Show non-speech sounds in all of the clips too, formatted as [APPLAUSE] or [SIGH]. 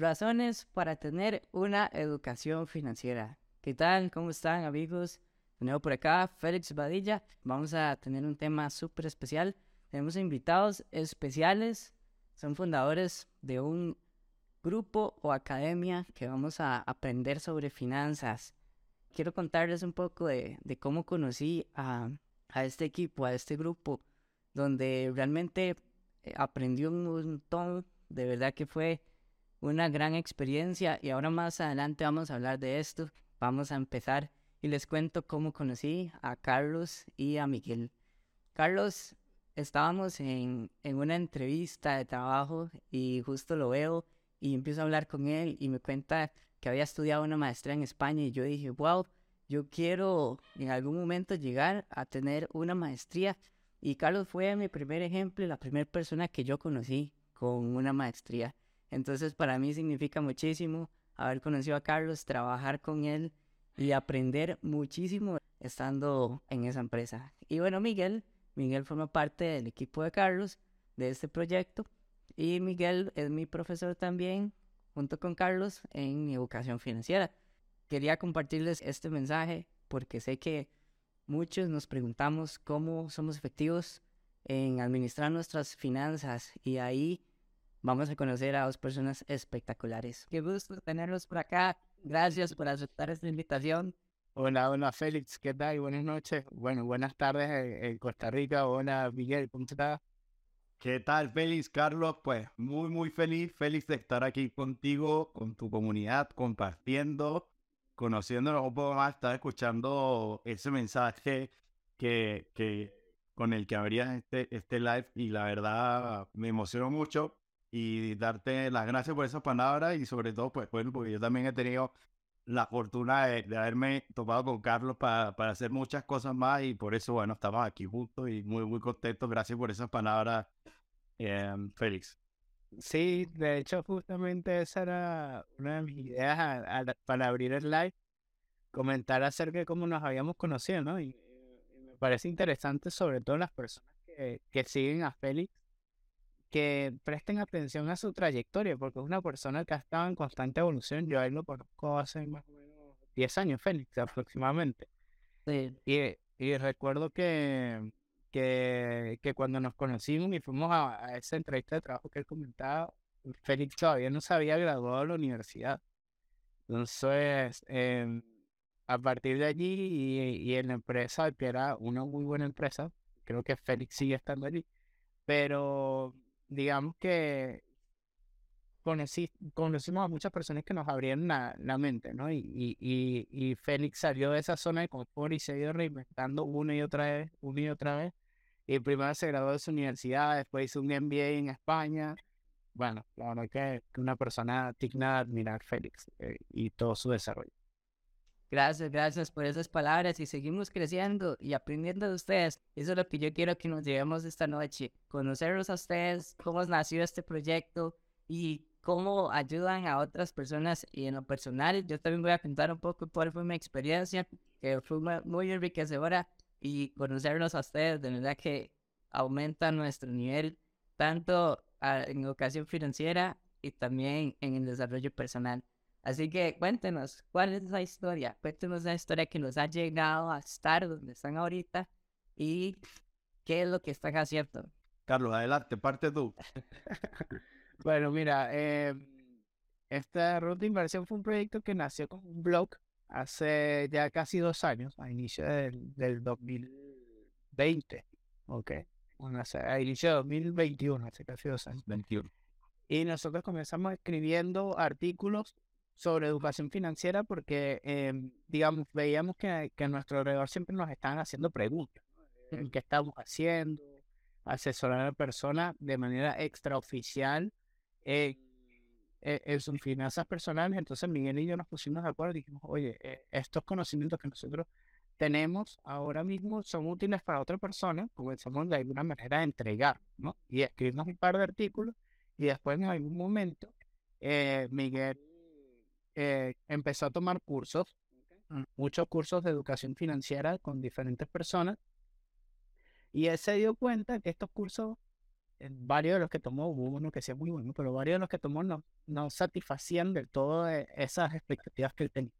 Razones para tener una educación financiera. ¿Qué tal? ¿Cómo están amigos? De nuevo por acá, Félix Badilla. Vamos a tener un tema súper especial. Tenemos invitados especiales. Son fundadores de un grupo o academia que vamos a aprender sobre finanzas. Quiero contarles un poco de, cómo conocí a, a este equipo, a este grupo, donde realmente eh, aprendí un montón. De verdad que fue una gran experiencia y ahora más adelante vamos a hablar de esto. Vamos a empezar y les cuento cómo conocí a Carlos y a Miguel. Carlos, estábamos en, en una entrevista de trabajo y justo lo veo y empiezo a hablar con él y me cuenta que había estudiado una maestría en España y yo dije, wow, yo quiero en algún momento llegar a tener una maestría. Y Carlos fue mi primer ejemplo la primera persona que yo conocí con una maestría. Entonces para mí significa muchísimo haber conocido a Carlos, trabajar con él y aprender muchísimo estando en esa empresa. Y bueno, Miguel, Miguel forma parte del equipo de Carlos de este proyecto y Miguel es mi profesor también junto con Carlos en educación financiera. Quería compartirles este mensaje porque sé que muchos nos preguntamos cómo somos efectivos en administrar nuestras finanzas y ahí vamos a conocer a dos personas espectaculares. Qué gusto tenerlos por acá. Gracias por aceptar esta invitación. Hola, hola Félix, ¿qué tal? Buenas noches. Bueno, buenas tardes en, Costa Rica. Hola Miguel, ¿cómo estás? ¿Qué tal, Félix? Carlos, pues muy, muy feliz, feliz de estar aquí contigo, con tu comunidad, compartiendo, conociéndonos un poco más, estar escuchando ese mensaje que, que, con el que abrías este, este live y la verdad me emocionó mucho y darte las gracias por esas palabras y sobre todo, pues bueno, porque yo también he tenido la fortuna de, haberme topado con Carlos para, para, hacer muchas cosas más y por eso, bueno, estamos aquí juntos y muy, muy contentos. Gracias por esas palabras, eh, Félix. Sí, de hecho, justamente esa era una de mis ideas para abrir el live, comentar acerca de cómo nos habíamos conocido, ¿no? Y, me parece interesante, sobre todo las personas que, que siguen a Félix, que presten atención a su trayectoria, porque es una persona que ha estado en constante evolución. Yo a él lo conozco hace más o menos 10 años, Félix, aproximadamente. Sí. Y, y recuerdo que, que, que, cuando nos conocimos y fuimos a, esa entrevista de trabajo que él comentaba, Félix todavía no se había graduado de la universidad. Entonces, em, a partir de allí y, y en la empresa, que era una muy buena empresa, creo que Félix sigue estando allí, pero digamos que conocimos a muchas personas que nos abrieron la, mente, ¿no? Y, y, y, Félix salió de esa zona de confort y se ha ido reinventando una y otra vez, una y otra vez. Y primero se graduó de su universidad, después hizo un MBA en España. Bueno, la verdad que, que una persona digna de admirar Félix eh, y todo su desarrollo. Gracias, gracias por esas palabras y seguimos creciendo y aprendiendo de ustedes. Eso es lo que yo quiero que nos llevemos esta noche, conocerlos a ustedes, cómo nació este proyecto y cómo ayudan a otras personas. Y en lo personal, yo también voy a contar un poco cuál fue mi experiencia, que fue muy enriquecedora y conocerlos a ustedes, de verdad que aumenta nuestro nivel, tanto ah, en educación financiera y también en el desarrollo personal. Así que cuéntenos, ¿cuál es esa historia? Cuéntenos la historia que nos ha llegado a estar donde están ahorita y qué es lo que están haciendo. Carlos, adelante, parte tú. [LAUGHS] bueno, mira, eh, esta ruta de inversión fue un proyecto que nació con un blog hace ya casi dos años, a inicio del, del 2020. Ok. Bueno, a inicio de 2021, hace casi dos años. 21. Y nosotros comenzamos escribiendo artículos sobre educación financiera porque, em, digamos, veíamos que, que, a nuestro alrededor siempre nos estaban haciendo preguntas. ¿Qué estamos haciendo? Asesorar a la persona de manera extraoficial en, e, en, sus finanzas personales. Entonces Miguel y yo nos pusimos de acuerdo y dijimos, oye, eh, estos conocimientos que nosotros tenemos ahora mismo son útiles para otra persona, comenzamos de alguna manera a entregar, ¿no? Y escribimos un par de artículos y después en algún momento eh, Miguel eh, empezó a tomar cursos, mm, muchos cursos de educación financiera con diferentes personas. Y él se dio cuenta que estos cursos varios de los que tomó, hubo uno que sí es muy bueno, pero varios de los que tomó no, no satisfacían del todo eh, esas expectativas que él tenía.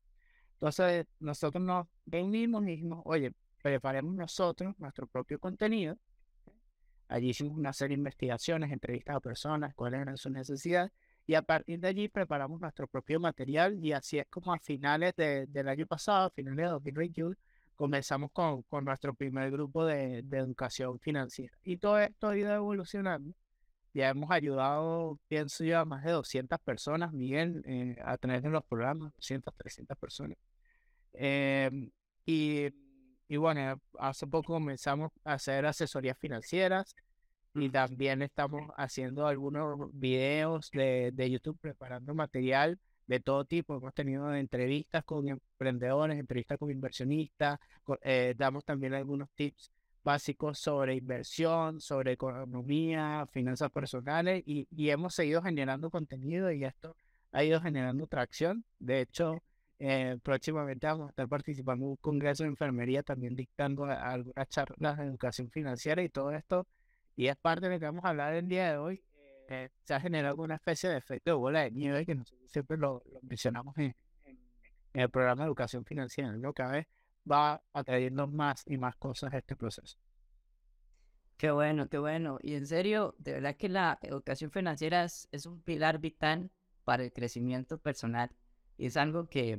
Entonces, nosotros nos reunimos y dijimos, oye, preparemos nosotros nuestro propio contenido. Allí hicimos una serie de investigaciones, entrevistas a personas, cuáles eran sus necesidades, y a partir de allí preparamos nuestro propio material, y así es como a finales del año pasado, a finales de 2021, comenzamos con, nuestro primer grupo de, de educación financiera. Y todo esto ha ido evolucionando ya hemos ayudado, pienso yo, a más de 200 personas, Miguel, eh, a tener en los programas, 200, 300 personas. Em, y, bueno, hace poco comenzamos a hacer asesorías financieras y también estamos haciendo algunos videos de, de YouTube preparando material de todo tipo. Hemos tenido entrevistas con emprendedores, entrevistas con inversionistas, eh, damos también algunos tips básicos sobre inversión, sobre economía, finanzas personales y, y, hemos seguido generando contenido y esto ha ido generando tracción. De hecho, eh, próximamente vamos a estar participando en un congreso de enfermería, también dictando algunas charlas de educación financiera y todo esto. Y es parte de lo que vamos a hablar el día de hoy. Eh, se ha generado una especie de efecto de bola de nieve que nosotros siempre lo, mencionamos en, el programa de educación financiera. Lo que vez va atrayendo más y más cosas a este proceso. Qué bueno, qué bueno. Y en serio, de verdad que la educación financiera es, un pilar vital para el crecimiento personal. Y es algo que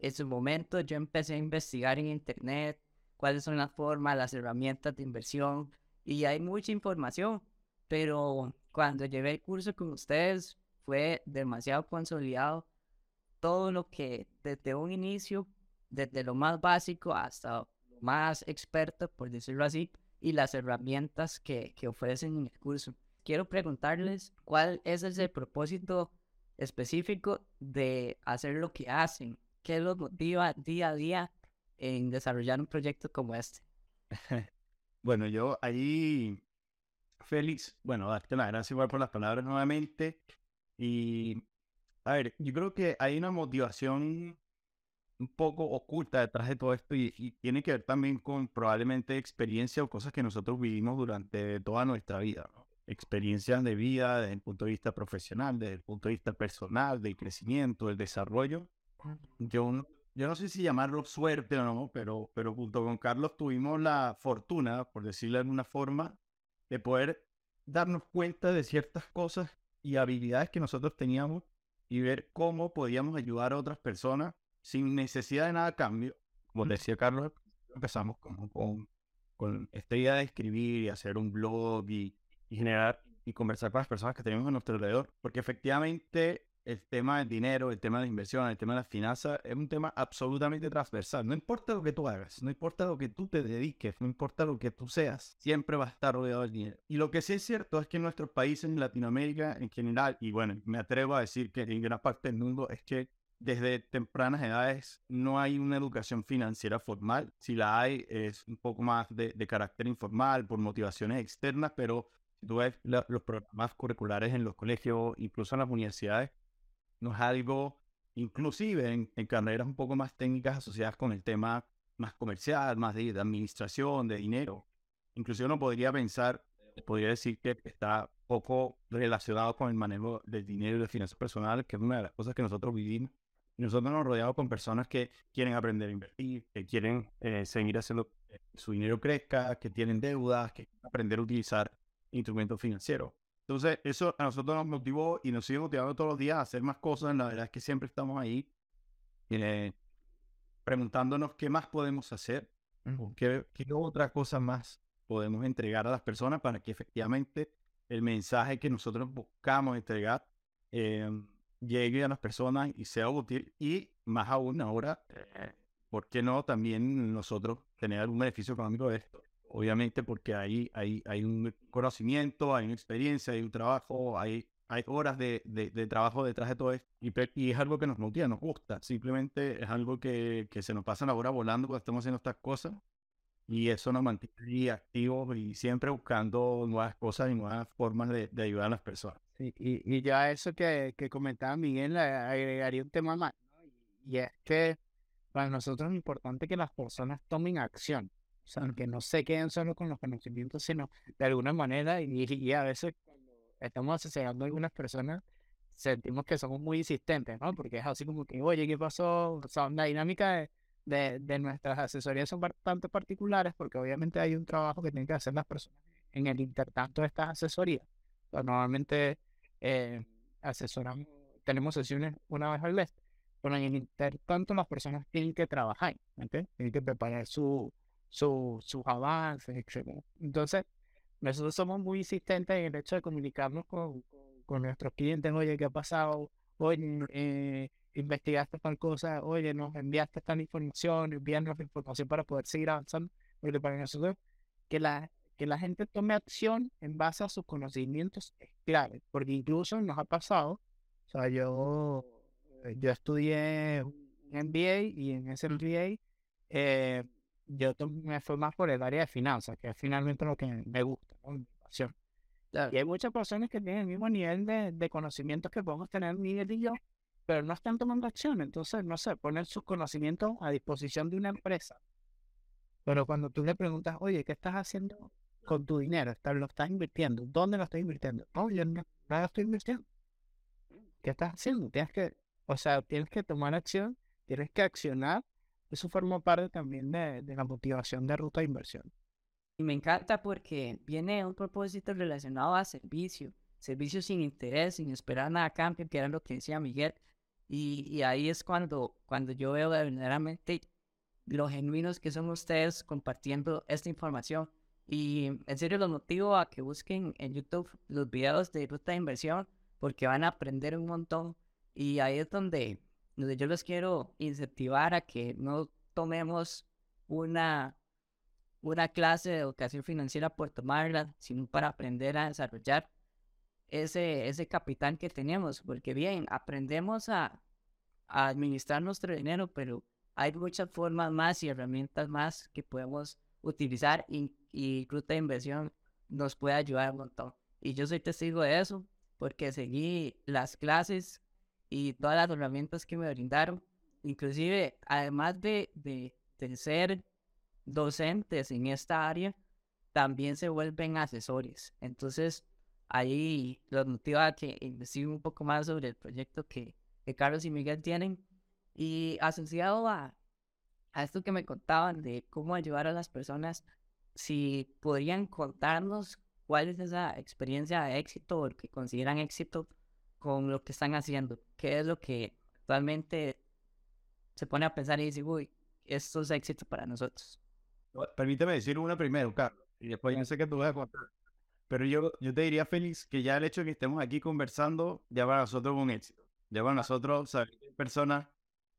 en su momento yo empecé a investigar en internet cuáles son las formas, las herramientas de inversión. Y hay mucha información. Pero cuando llevé el curso con ustedes fue demasiado consolidado todo lo que desde un inicio desde lo más básico hasta lo más experto, por decirlo así, y las herramientas que, que ofrecen en el curso. Quiero preguntarles cuál es ese propósito específico de hacer lo que hacen, qué los motiva día a día en desarrollar un proyecto como este. [LAUGHS] Bueno, yo ahí, Félix, bueno, darte la gracias igual por las palabras nuevamente. Y, a ver, yo creo que hay una motivación un poco oculta detrás de todo esto y, tiene que ver también con probablemente experiencia o cosas que nosotros vivimos durante toda nuestra vida. Experiencias de vida desde el punto de vista profesional, desde el punto de vista personal, del crecimiento, del desarrollo. Yo, yo no sé si llamarlo suerte o no, pero, pero junto con Carlos tuvimos la fortuna, por decirlo de alguna forma, de poder darnos cuenta de ciertas cosas y habilidades que nosotros teníamos y ver cómo podíamos ayudar a otras personas sin necesidad de nada cambio. Como decía Carlos, empezamos con, con, con, esta idea de escribir y hacer un blog y, generar y conversar con las personas que tenemos a nuestro alrededor, porque efectivamente el tema del dinero, el tema de la inversión, el tema de las finanzas es un tema absolutamente transversal. No importa lo que tú hagas, no importa lo que tú te dediques, no importa lo que tú seas, siempre va a estar rodeado del dinero. Y lo que sí es cierto es que en nuestros países, en Latinoamérica en general, y bueno, me atrevo a decir que en gran parte del mundo, es que desde tempranas edades no hay una educación financiera formal. Si la hay, es un poco más de, carácter informal, por motivaciones externas, pero si tú ves los programas curriculares en los colegios, incluso en las universidades, no es algo, inclusive en, carreras un poco más técnicas asociadas con el tema más comercial, más de, administración, de dinero. Inclusive uno podría pensar, podría decir que está poco relacionado con el manejo del dinero y de finanzas personales, que es una de las cosas que nosotros vivimos nosotros nos rodeamos con personas que quieren aprender a invertir, que quieren eh, seguir haciendo que su dinero crezca, que tienen deudas, que aprender a utilizar instrumentos financieros. Entonces, eso a nosotros nos motivó y nos sigue motivando todos los días a hacer más cosas. La verdad es que siempre estamos ahí eh, preguntándonos qué más podemos hacer, qué, qué otra cosa más podemos entregar a las personas para que efectivamente el mensaje que nosotros buscamos entregar eh, llegue a las personas y sea útil. Y más aún ahora, eh, ¿por qué no también nosotros tener algún beneficio económico de esto? Obviamente porque hay, hay, un conocimiento, hay una experiencia, hay un trabajo, hay, horas de, trabajo detrás de todo esto. Y, es algo que nos motiva, nos gusta. Simplemente es algo que, se nos pasa la hora volando cuando estamos haciendo estas cosas. Y eso nos mantiene activos y siempre buscando nuevas cosas y nuevas formas de, ayudar a las personas y, y ya eso que, comentaba Miguel, agregaría un tema más, y es que para nosotros es importante que las personas tomen acción. O sea, que no se queden solo con los conocimientos, sino de alguna manera, y, y a veces cuando estamos asesorando a algunas personas, sentimos que somos muy insistentes, ¿no? Porque es así como que, oye, ¿qué pasó? O sea, la dinámica de, de, nuestras asesorías son bastante particulares porque obviamente hay un trabajo que tienen que hacer las personas en el intertanto de estas asesorías. O normalmente eh, asesoramos, tenemos sesiones una vez al mes, pero en el intertanto las personas tienen que trabajar. Tienen que preparar su, su, sus avances, etc. Entonces, nosotros somos muy insistentes en el hecho de comunicarnos con con nuestros clientes, oye, ¿qué ha pasado? Oye, eh, investigaste tal cosa, oye, nos enviaste tal información, envíanos información para poder seguir avanzando. Porque para nosotros, que la, que la gente tome acción en base a sus conocimientos es clave, porque incluso nos ha pasado, o sea, yo, yo estudié un MBA y en ese MBA eh, yo me fui más por el área de finanzas, que es finalmente lo que me gusta, mi pasión. Y hay muchas personas que tienen el mismo nivel de, de conocimientos que podemos tener Miguel y yo, pero no están tomando acción. Entonces, no sé, poner sus conocimientos a disposición de una empresa. Pero cuando tú le preguntas, oye, ¿qué estás haciendo con tu dinero? ¿Lo estás invirtiendo? ¿Dónde lo estás invirtiendo? No, yo no, lo estoy invirtiendo. ¿Qué estás haciendo? Tienes que, o sea, tienes que tomar acción, tienes que accionar. Eso forma parte también de, de la motivación de ruta de inversión. Y me encanta porque viene un propósito relacionado a servicio, servicio sin interés, sin esperar nada a cambio, que era lo que decía Miguel. Y, y ahí es cuando, cuando yo veo verdaderamente lo genuinos que son ustedes compartiendo esta información. Y en serio los motivo a que busquen en YouTube los videos de ruta de inversión porque van a aprender un montón. Y ahí es donde, donde yo los quiero incentivar a que no tomemos una una clase de educación financiera por tomarla, sino para aprender a desarrollar ese, ese capital que tenemos. Porque bien, aprendemos a, administrar nuestro dinero, pero hay muchas formas más y herramientas más que podemos utilizar y, y Ruta de Inversión nos puede ayudar un montón. Y yo soy testigo de eso porque seguí las clases y todas las herramientas que me brindaron. Inclusive, además de, de, de ser docentes en esta área también se vuelven asesores. Entonces, ahí los motiva a que investiguen un poco más sobre el proyecto que, Carlos y Miguel tienen. Y asociado a, a esto que me contaban de cómo ayudar a las personas, si podrían contarnos cuál es esa experiencia de éxito o que consideran éxito con lo que están haciendo. ¿Qué es lo que actualmente se pone a pensar y dice, uy, esto es éxito para nosotros? Permíteme decir una primero, Carlos, y después yo sé que tú vas a contar. Pero yo, yo te diría, Félix, que ya el hecho de que estemos aquí conversando, ya para nosotros es un éxito. Ya para nosotros saber que hay personas,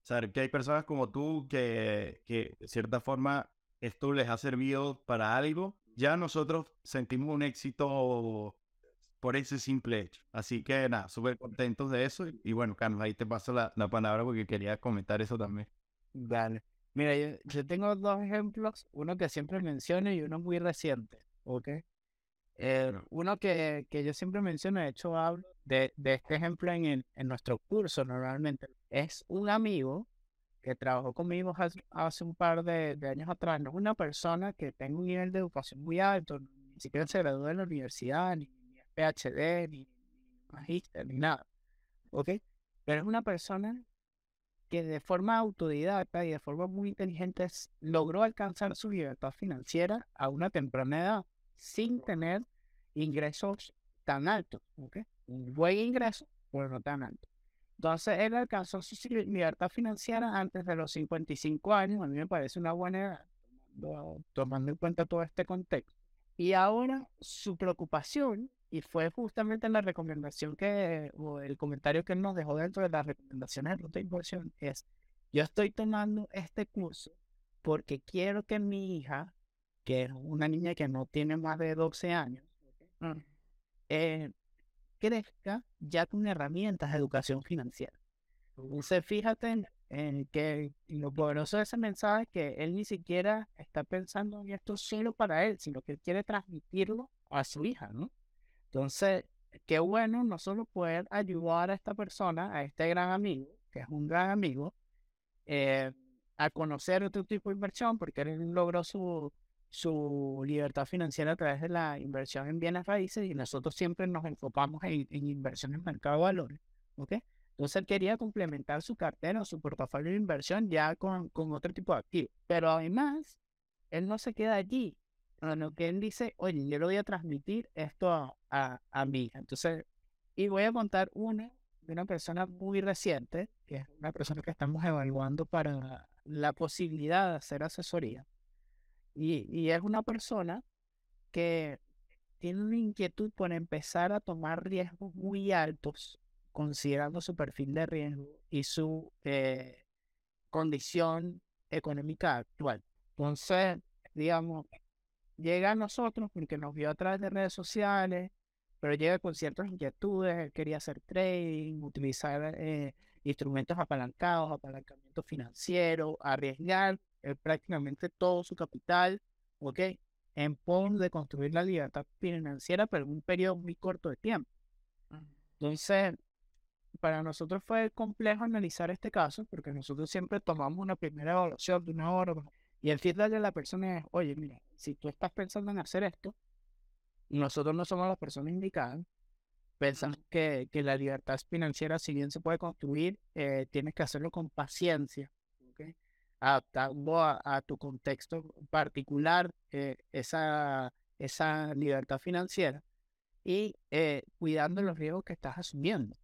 saber que hay personas como tú que, que de cierta forma esto les ha servido para algo, ya nosotros sentimos un éxito por ese simple hecho. Así que nada, súper contentos de eso. Y, bueno, Carlos, ahí te paso la, la palabra porque quería comentar eso también. Dale. Mira, yo, tengo dos ejemplos, uno que siempre menciono y uno muy reciente, ¿ok? Eh, uno que, que, yo siempre menciono, de hecho hablo de, de este ejemplo en, el, en nuestro curso normalmente, es un amigo que trabajó conmigo hace, un par de, de, años atrás, no es una persona que tenga un nivel de educación muy alto, ni siquiera se graduó de la universidad, ni, ni PhD, ni, magíster, ni nada, ¿ok? Pero es una persona que de forma autodidacta y de forma muy inteligente logró alcanzar su libertad financiera a una temprana edad sin tener ingresos tan altos. ¿okay? Un buen ingreso, pero no tan alto. Entonces él alcanzó su libertad financiera antes de los 55 años. A mí me parece una buena edad, tomando en cuenta todo este contexto. Y ahora su preocupación y fue justamente la recomendación que, o el comentario que él nos dejó dentro de las recomendaciones de ruta de inversión, es, yo estoy tomando este curso porque quiero que mi hija, que es una niña que no tiene más de 12 años, mm. eh, crezca ya con herramientas de educación financiera. Entonces, fíjate en, que lo poderoso de ese mensaje es que él ni siquiera está pensando en esto solo para él, sino que él quiere transmitirlo a su hija, ¿no? Entonces, qué bueno no solo poder ayudar a esta persona, a este gran amigo, que es un gran amigo, eh, a conocer otro tipo de inversión, porque él logró su, su libertad financiera a través de la inversión en bienes raíces y nosotros siempre nos enfocamos en, en inversión en mercado de valores. ¿ok? Entonces él quería complementar su cartera o su portafolio de inversión ya con, con otro tipo de activos. Pero además, él no se queda allí, sino que él dice, oye, yo le voy a transmitir esto a, a, hija. Entonces, y voy a contar una de una persona muy reciente, que es una persona que estamos evaluando para la posibilidad de hacer asesoría. Y, y es una persona que tiene una inquietud por empezar a tomar riesgos muy altos, considerando su perfil de riesgo y su eh, condición económica actual. Entonces, digamos, llega a nosotros porque nos vio a través de redes sociales, pero llega con ciertas inquietudes, él quería hacer trading, utilizar eh, instrumentos apalancados, apalancamiento financiero, arriesgar eh, prácticamente todo su capital, ¿ok? En pos de construir la libertad financiera, pero en un periodo muy corto de tiempo. Entonces, para nosotros fue complejo analizar este caso, porque nosotros siempre tomamos una primera evaluación de una hora, y el feedback de la persona es, oye, mira, si tú estás pensando en hacer esto, nosotros no somos las personas indicadas, Pensamos que, que, la libertad financiera, si bien se puede construir, eh, tienes que hacerlo con paciencia, ¿okay? adaptando a, tu contexto particular eh, esa, esa libertad financiera y eh, cuidando los riesgos que estás asumiendo.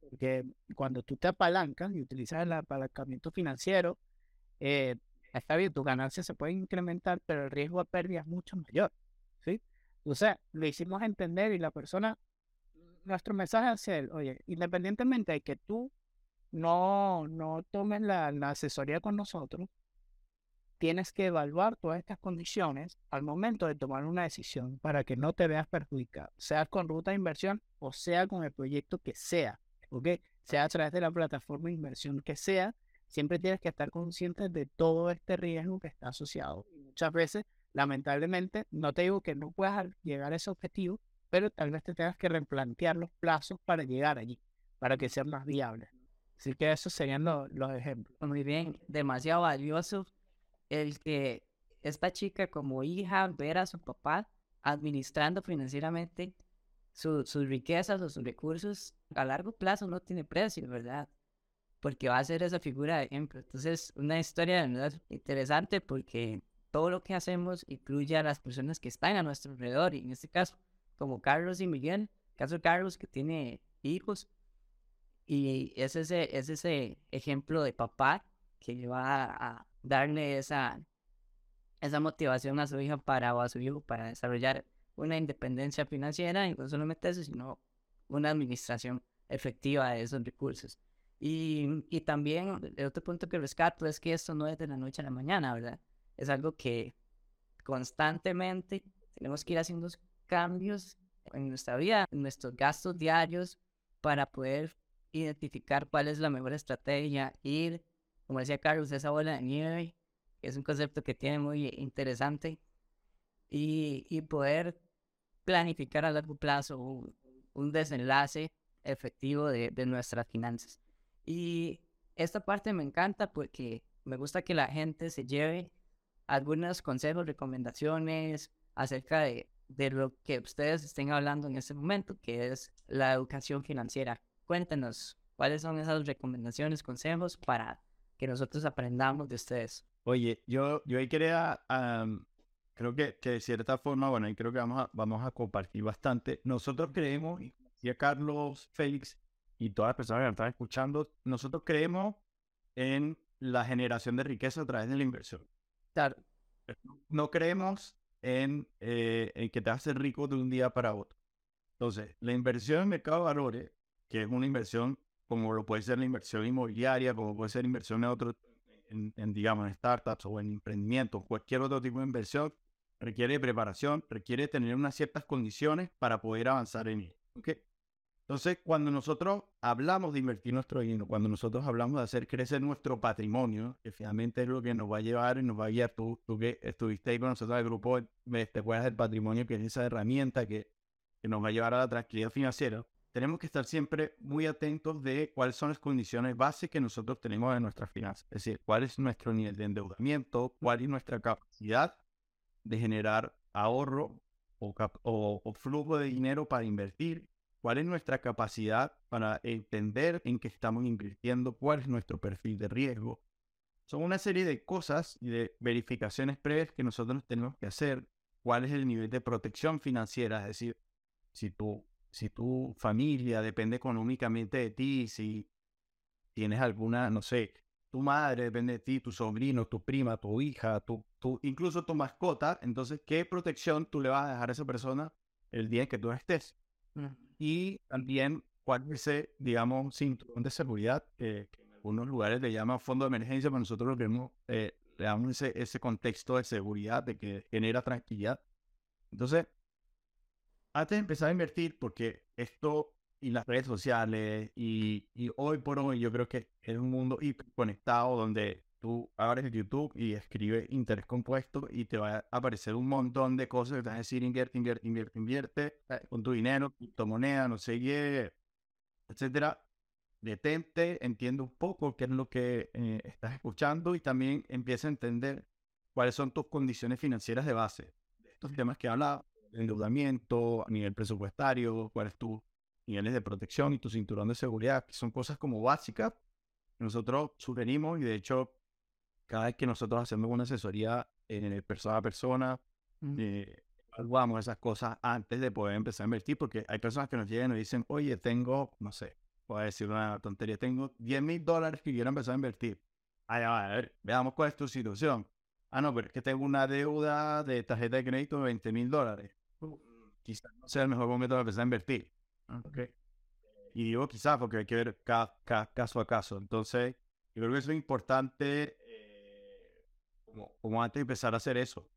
Porque cuando tú te apalancas y utilizas el apalancamiento financiero, eh, está bien, tus ganancias se pueden incrementar, pero el riesgo a pérdida es mucho mayor. ¿sí? O sea, lo hicimos entender y la persona nuestro mensaje es el, oye, independientemente de que tú no, no tomes la, asesoría con nosotros, tienes que evaluar todas estas condiciones al momento de tomar una decisión para que no te veas perjudicado, sea con ruta de inversión o sea con el proyecto que sea, ¿ok? Sea a través de la plataforma de inversión que sea, siempre tienes que estar consciente de todo este riesgo que está asociado. muchas veces, lamentablemente, no te digo que no puedas llegar a ese objetivo, pero tal vez te tengas que replantear los plazos para llegar allí, para que sean más viables. Así que esos serían los ejemplos. Muy bien, demasiado valioso el que esta chica como hija ver a su papá administrando financieramente sus riquezas o sus recursos a largo plazo no tiene precio, ¿verdad? Porque va a ser esa figura de ejemplo. Entonces, una historia interesante porque todo lo que hacemos incluye a las personas que están a nuestro alrededor y en este caso como Carlos y Miguel. Caso de Carlos que tiene hijos. Y es ese, es ese ejemplo de papá que va a darle esa, esa motivación a su hija para, o a su hijo para desarrollar una independencia financiera y no solamente eso, sino una administración efectiva de esos recursos. Y, también el otro punto que rescato es que esto no es de la noche a la mañana, ¿verdad? Es algo que constantemente tenemos que ir haciendo cambios en nuestra vida, en nuestros gastos diarios, para poder identificar cuál es la mejor estrategia, ir, como decía Carlos, esa bola de nieve, es un concepto que tiene muy interesante, y, poder planificar a largo plazo un, desenlace efectivo de, nuestras finanzas. Y esta parte me encanta porque me gusta que la gente se lleve algunos consejos, recomendaciones acerca de de lo que ustedes estén hablando en este momento, que es la educación financiera. Cuéntenos cuáles son esas recomendaciones, consejos para que nosotros aprendamos de ustedes. Oye, yo, yo ahí quería, creo que, que, de cierta forma, bueno, ahí creo que vamos a, vamos a compartir bastante. Nosotros creemos, y decía Carlos, Félix y todas las personas que nos están escuchando, nosotros creemos en la generación de riqueza a través de la inversión. Claro. No creemos eh, en, que te hace rico de un día para otro. Entonces, la inversión en mercado de valores, que es una inversión como lo puede ser la inversión inmobiliaria, como puede ser inversión en otro, en, digamos, en startups o en emprendimientos, cualquier otro tipo de inversión, requiere preparación, requiere tener unas ciertas condiciones para poder avanzar en él. ¿okay? Entonces, cuando nosotros hablamos de invertir nuestro dinero, cuando nosotros hablamos de hacer crecer nuestro patrimonio, que finalmente es lo que nos va a llevar y nos va a guiar, tú, tú que estuviste ahí con nosotros en el grupo, te acuerdas del patrimonio, que es esa herramienta que, que nos va a llevar a la tranquilidad financiera, tenemos que estar siempre muy atentos de cuáles son las condiciones básicas que nosotros tenemos en nuestras finanzas. Es decir, cuál es nuestro nivel de endeudamiento, cuál es nuestra capacidad de generar ahorro o, o, o flujo de dinero para invertir, cuál es nuestra capacidad para entender en qué estamos invirtiendo, cuál es nuestro perfil de riesgo. Son una serie de cosas y de verificaciones previas que nosotros tenemos que hacer. ¿Cuál es el nivel de protección financiera? Es decir, si tu, si tu familia depende económicamente de ti, si tienes alguna, no sé, tu madre depende de ti, tu sobrino, tu prima, tu hija, tu, tu, incluso tu mascota, entonces, ¿qué protección tú le vas a dejar a esa persona el día en que tú estés? Y también, ¿cuál es ese, digamos, cinturón de seguridad que en algunos lugares le llaman fondo de emergencia, pero nosotros lo queremos, eh, le damos ese, ese contexto de seguridad, de que genera tranquilidad. Entonces, antes de empezar a invertir, porque esto y las redes sociales y, y, hoy por hoy yo creo que es un mundo hiper conectado donde tú abres YouTube y escribes interés compuesto y te va a aparecer un montón de cosas que te van a decir invierte, invierte, invierte, invierte con tu dinero, tu moneda, no sé qué, etcétera. Detente, entiende un poco qué es lo que eh, estás escuchando y también empieza a entender cuáles son tus condiciones financieras de base. De estos temas que habla, endeudamiento a nivel presupuestario, cuál es tu niveles de protección y tu cinturón de seguridad, que son cosas como básicas. Nosotros sugerimos y de hecho, cada vez que nosotros hacemos una asesoría en persona a persona, eh, evaluamos esas cosas antes de poder empezar a invertir, porque hay personas que nos llegan y nos dicen, oye, tengo, no sé, voy a decir una tontería, tengo 10 mil dólares que quiero empezar a invertir. Ah, a ver, veamos cuál es tu situación. Ah, no, pero es que tengo una deuda de tarjeta de crédito de 20 mil dólares. Quizás no sea el mejor momento para empezar a invertir. Okay. Y digo quizás porque hay que ver cada, caso a caso. Entonces, yo creo que eso es importante eh, como, como, antes de empezar a hacer eso.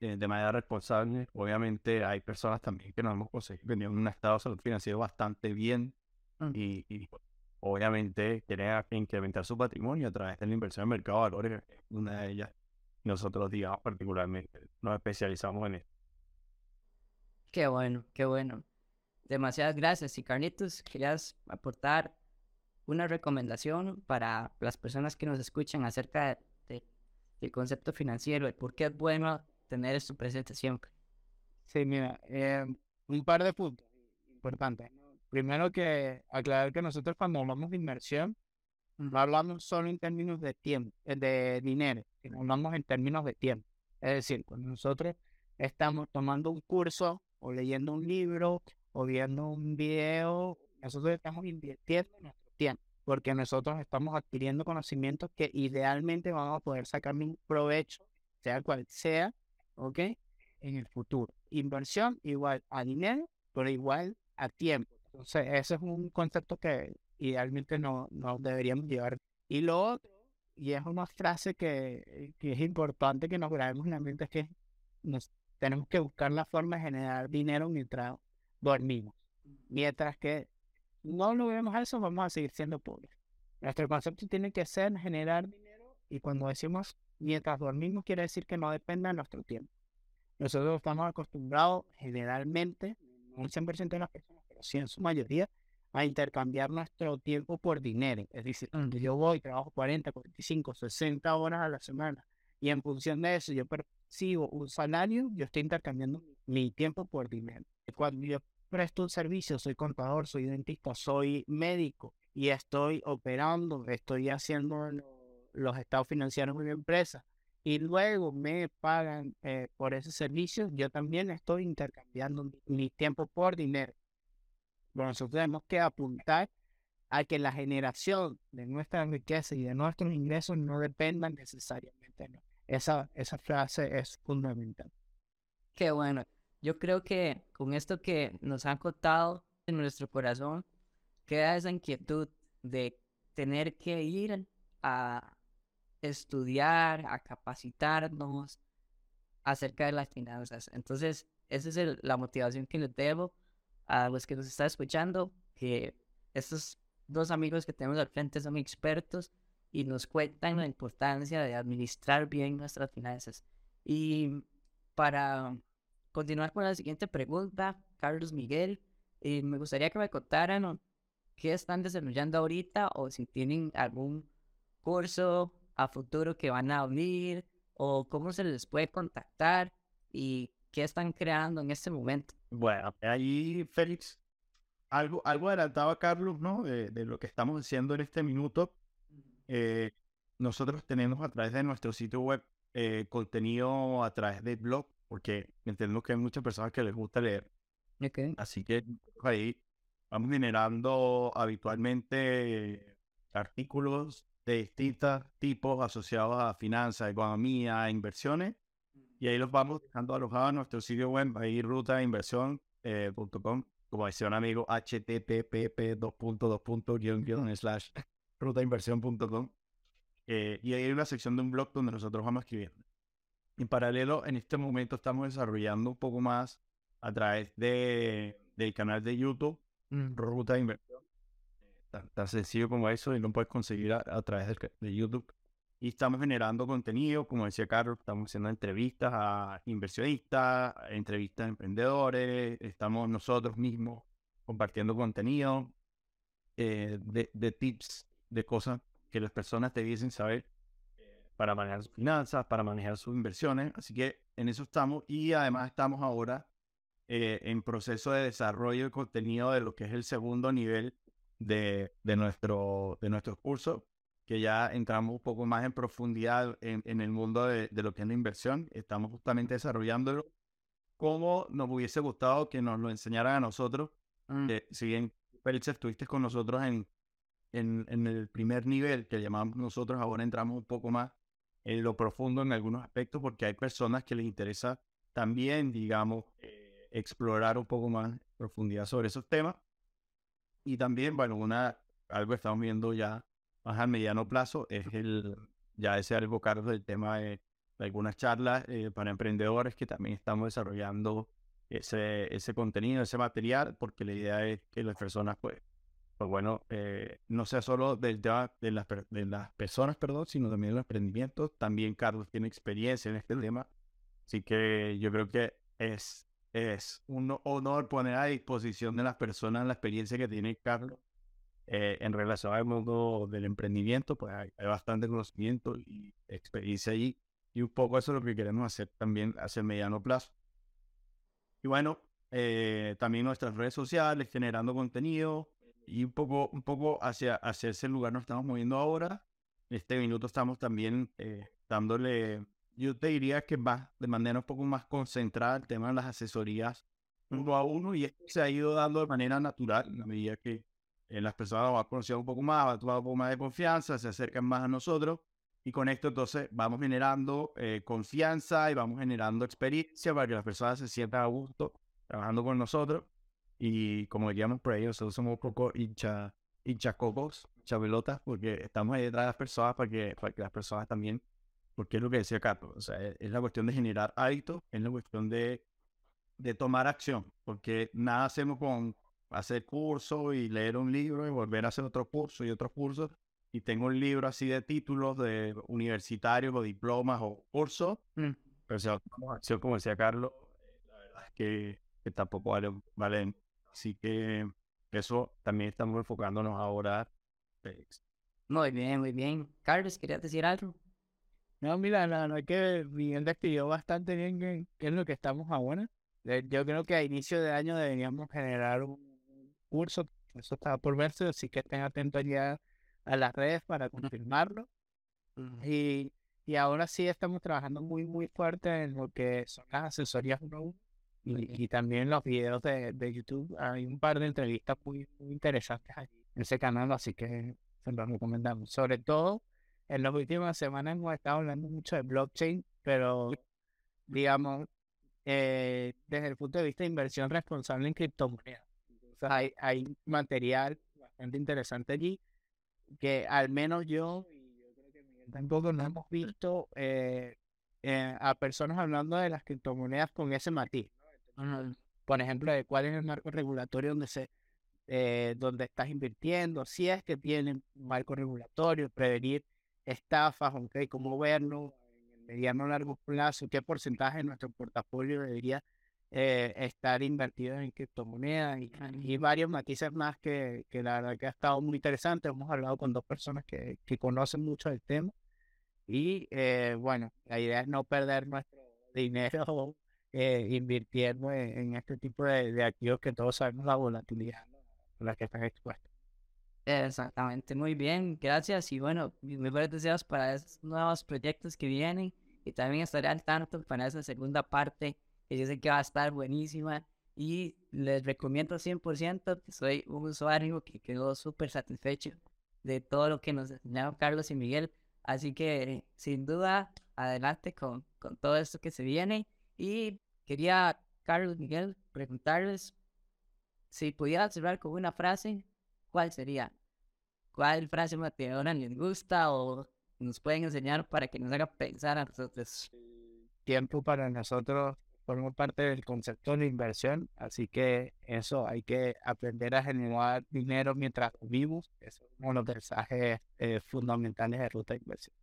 Eh, de manera responsable, obviamente hay personas también que nos hemos conseguido venir en un estado de salud financiero bastante bien mm. y, y, obviamente quieren incrementar su patrimonio a través de la inversión en mercado de valores, una de ellas. Nosotros, digamos, particularmente nos especializamos en esto. Qué bueno, qué bueno. Demasiadas gracias. Y Carlitos, ¿querías aportar una recomendación para las personas que nos escuchan acerca del concepto financiero y por qué es bueno tener esto presente siempre? Sí, mira, eh, un par de puntos importantes. Primero que aclarar que nosotros cuando hablamos de inversión, no hablamos solo en términos de tiempo, eh, de dinero, sino hablamos en términos de tiempo. Es decir, cuando nosotros estamos tomando un curso o leyendo un libro o viendo un video, nosotros estamos invirtiendo nuestro tiempo, porque nosotros estamos adquiriendo conocimientos que idealmente vamos a poder sacar un provecho, sea cual sea, ¿ok? En el futuro. Inversión igual a dinero, pero igual a tiempo. Entonces, ese es un concepto que idealmente no, no deberíamos llevar. Y lo otro, y es una frase que, que es importante que nos grabemos en la mente, es que tenemos que buscar la forma de generar dinero mientras dormimos. Mientras que no lo vemos a eso, vamos a seguir siendo pobres. Nuestro concepto tiene que ser generar dinero y cuando decimos mientras dormimos quiere decir que no dependa de nuestro tiempo. Nosotros estamos acostumbrados generalmente, no el 100% de las personas, pero sí en su mayoría, a intercambiar nuestro tiempo por dinero. Es decir, donde yo voy, trabajo 40, 45, 60 horas a la semana y en función de eso yo percibo un salario, yo estoy intercambiando mi tiempo por dinero. Cuando yo presto un servicio, soy contador, soy dentista, soy médico y estoy operando, estoy haciendo los estados financieros de mi empresa y luego me pagan eh, por ese servicio, yo también estoy intercambiando mi tiempo por dinero. Pero nosotros tenemos que apuntar a que la generación de nuestra riqueza y de nuestros ingresos no dependan necesariamente. Esa, esa frase es fundamental. Qué bueno yo creo que con esto que nos han contado en nuestro corazón, queda esa inquietud de tener que ir a estudiar, a capacitarnos acerca de las finanzas. Entonces, esa es la motivación que les debo a los que nos están escuchando, que estos dos amigos que tenemos al frente son expertos y nos cuentan la importancia de administrar bien nuestras finanzas. Y para continuar con la siguiente pregunta, Carlos Miguel, eh, me gustaría que me contaran qué están desarrollando ahorita o si tienen algún curso a futuro que van a abrir o cómo se les puede contactar y qué están creando en este momento. Bueno, ahí Félix, algo, algo adelantaba Carlos, ¿no? De, de, lo que estamos haciendo en este minuto. Eh, nosotros tenemos a través de nuestro sitio web eh, contenido a través de blog, porque entendemos que hay muchas personas que les gusta leer. Okay. Así que ahí vamos generando habitualmente artículos de distintos tipos asociados a finanzas, economía, inversiones. Y ahí los vamos dejando alojados en nuestro sitio web, ahí rutainversión.com, eh, como decía un amigo, http slash rutainversión.com. Eh, y ahí hay una sección de un blog donde nosotros vamos escribiendo. En paralelo, en este momento estamos desarrollando un poco más a través de, del canal de YouTube, mm. Ruta de Inversión. Tan, tan, sencillo como eso y lo puedes conseguir a, a través de, de, YouTube. Y estamos generando contenido, como decía Carlos, estamos haciendo entrevistas a inversionistas, entrevistas a emprendedores, estamos nosotros mismos compartiendo contenido eh, de, de tips, de cosas que las personas debiesen saber para manejar sus finanzas, para manejar sus inversiones. Así que en eso estamos y además estamos ahora eh, en proceso de desarrollo de contenido de lo que es el segundo nivel de, de, nuestro, de nuestros cursos, que ya entramos un poco más en profundidad en, en el mundo de, de, lo que es la inversión. Estamos justamente desarrollándolo como nos hubiese gustado que nos lo enseñaran a nosotros. Mm. si bien, Félix, estuviste con nosotros en, en, en, el primer nivel que llamamos nosotros, ahora entramos un poco más en lo profundo en algunos aspectos porque hay personas que les interesa también, digamos, eh, explorar un poco más profundidad sobre esos temas. Y también, bueno, una, algo que estamos viendo ya más a mediano plazo es el, ya ese algo del tema de, algunas charlas eh, para emprendedores que también estamos desarrollando ese, ese contenido, ese material, porque la idea es que las personas pues pues bueno, eh, no sea solo del tema de las, de las personas, perdón, sino también de los emprendimientos. También Carlos tiene experiencia en este tema. Así que yo creo que es, es un honor poner a disposición de las personas la experiencia que tiene Carlos eh, en relación al mundo del emprendimiento. Pues hay, bastante conocimiento y experiencia allí. Y un poco eso es lo que queremos hacer también hacia el mediano plazo. Y bueno, eh, también nuestras redes sociales, generando contenido, y un poco, un poco hacia, hacia ese lugar nos estamos moviendo ahora. En este minuto estamos también eh, dándole, yo te diría que va de manera un poco más concentrada el tema de las asesorías uno a uno y esto se ha ido dando de manera natural a medida que eh, las personas van conociendo un poco más, van tomando un poco más de confianza, se acercan más a nosotros y con esto entonces vamos generando eh, confianza y vamos generando experiencia para que las personas se sientan a gusto trabajando con nosotros y como diríamos por ahí, nosotros somos un poco hincha, hincha cocos, hincha pelotas, porque estamos ahí detrás de las personas para que, para que las personas también, porque es lo que decía Carlos, o sea, es, la cuestión de generar hábitos, es la cuestión de, de tomar acción, porque nada hacemos con hacer curso y leer un libro y volver a hacer otro curso y otro curso. Y tengo un libro así de títulos de universitarios o diplomas o cursos, mm. pero si acción, como decía Carlos, la verdad es que, que tampoco valen, valen Así que eso también estamos enfocándonos ahora. Muy bien, muy bien. Carlos, ¿querías decir algo? No, mira, no, no hay que Miguel describió bastante bien qué, es lo que estamos ahora. Yo creo que a inicio de año deberíamos generar un curso, eso está por verse, así que estén atentos ya a las redes para confirmarlo. Y, y ahora sí estamos trabajando muy, muy fuerte en lo que son las asesorías uno a uno y, también los videos de, de, YouTube. Hay un par de entrevistas muy, muy interesantes allí en ese canal, así que se los recomendamos. Sobre todo, en las últimas semanas hemos estado hablando mucho de blockchain, pero digamos, eh, desde el punto de vista de inversión responsable en criptomonedas. hay, hay material bastante interesante allí que al menos yo y yo creo que Miguel tampoco no hemos visto eh, eh, a personas hablando de las criptomonedas con ese matiz por ejemplo, de cuál es el marco regulatorio donde se eh, donde estás invirtiendo, si es que tienen marco regulatorio, prevenir estafas, okay, cómo verlo en el mediano o largo plazo, qué porcentaje de nuestro portafolio debería eh, estar invertido en criptomonedas y, y, varios matices más que, que la verdad que ha estado muy interesante. Hemos hablado con dos personas que, que conocen mucho del tema. Y eh, bueno, la idea es no perder nuestro dinero [LAUGHS] eh, invirtiendo en, en este tipo de, de activos que todos sabemos la volatilidad ¿no? a la que están expuestos. Exactamente, muy bien, gracias. Y bueno, mis mejores deseos para esos nuevos proyectos que vienen. Y también estaré al tanto para esa segunda parte, que yo sé que va a estar buenísima. Y les recomiendo 100%, que soy un usuario que quedó súper satisfecho de todo lo que nos enseñaron Carlos y Miguel. Así que, sin duda, adelante con, con todo esto que se viene. Y quería, Carlos, Miguel, preguntarles si pudiera cerrar con una frase, ¿cuál sería? ¿Cuál frase motivadora les gusta o nos pueden enseñar para que nos haga pensar a nosotros? Tiempo para nosotros forma parte del concepto de inversión, así que eso hay que aprender a generar dinero mientras vivimos. Es uno de los mensajes eh, fundamentales de ruta de inversión.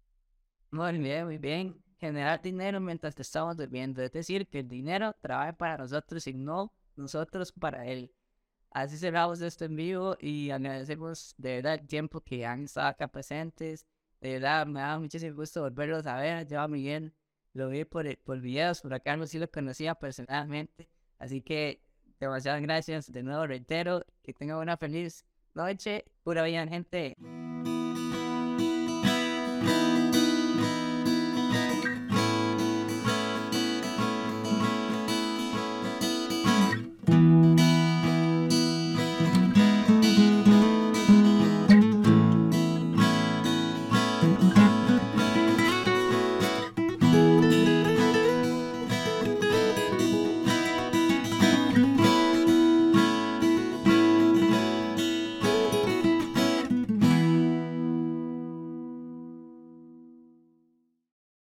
Muy bien, muy bien. Generar dinero mientras te estamos durmiendo, es decir, que el dinero trabaje para nosotros y no nosotros para él. Así cerramos esto en vivo y agradecemos de verdad el tiempo que han estado acá presentes. De verdad, me da muchísimo gusto volverlos a ver. Yo a Miguel lo vi por, por videos, por acá no sí lo conocía personalmente. Así que demasiadas gracias de nuevo, reitero. Que tengan una feliz noche. Pura vida, gente.